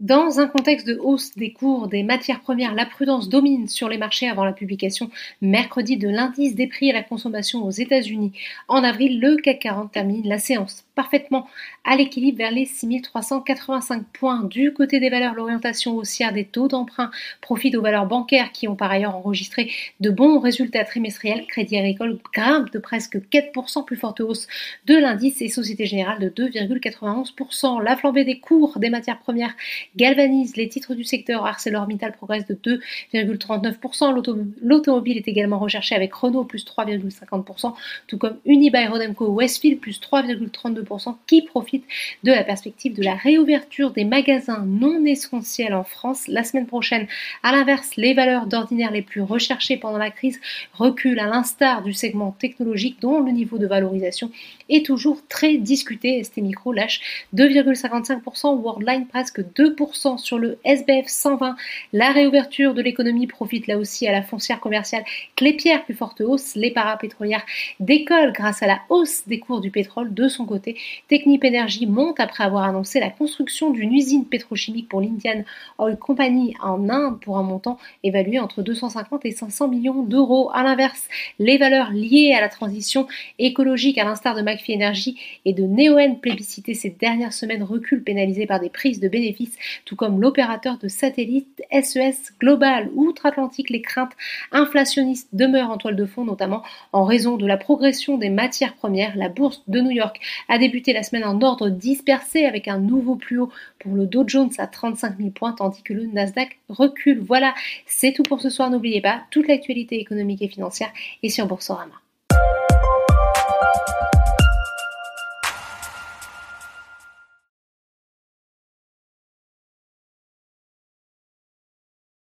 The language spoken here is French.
Dans un contexte de hausse des cours des matières premières, la prudence domine sur les marchés avant la publication mercredi de l'indice des prix à la consommation aux États-Unis. En avril, le CAC 40 termine la séance parfaitement à l'équilibre vers les 6385 points. Du côté des valeurs, l'orientation haussière des taux d'emprunt profite aux valeurs bancaires qui ont par ailleurs enregistré de bons résultats trimestriels. Crédit Agricole grimpe de presque 4%, plus forte hausse de l'indice et Société Générale de 2,91%. La flambée des cours des matières premières galvanise les titres du secteur. ArcelorMittal progresse de 2,39%. L'automobile est également recherché avec Renault plus 3,50%, tout comme Unibail Rodamco Westfield plus 3,32% qui profitent de la perspective de la réouverture des magasins non essentiels en France la semaine prochaine. À l'inverse, les valeurs d'ordinaire les plus recherchées pendant la crise reculent à l'instar du segment technologique dont le niveau de valorisation est toujours très discuté. ST Micro lâche 2,55%, Worldline presque 2% sur le SBF 120. La réouverture de l'économie profite là aussi à la foncière commerciale Clépierre, plus forte hausse. Les parapétrolières décollent grâce à la hausse des cours du pétrole de son côté. Technip Energy monte après avoir annoncé la construction d'une usine pétrochimique pour l'Indian Oil Company en Inde pour un montant évalué entre 250 et 500 millions d'euros. À l'inverse, les valeurs liées à la transition écologique, à l'instar de McPhee Energy et de Neoen plébiscité ces dernières semaines, reculent pénalisés par des prises de bénéfices, tout comme l'opérateur de satellite SES Global. Outre-Atlantique, les craintes inflationnistes demeurent en toile de fond, notamment en raison de la progression des matières premières. La bourse de New York a débuté la semaine en ordre dispersé avec un nouveau plus haut pour le Dow Jones à 35 000 points tandis que le Nasdaq recule. Voilà, c'est tout pour ce soir. N'oubliez pas, toute l'actualité économique et financière est sur Boursorama.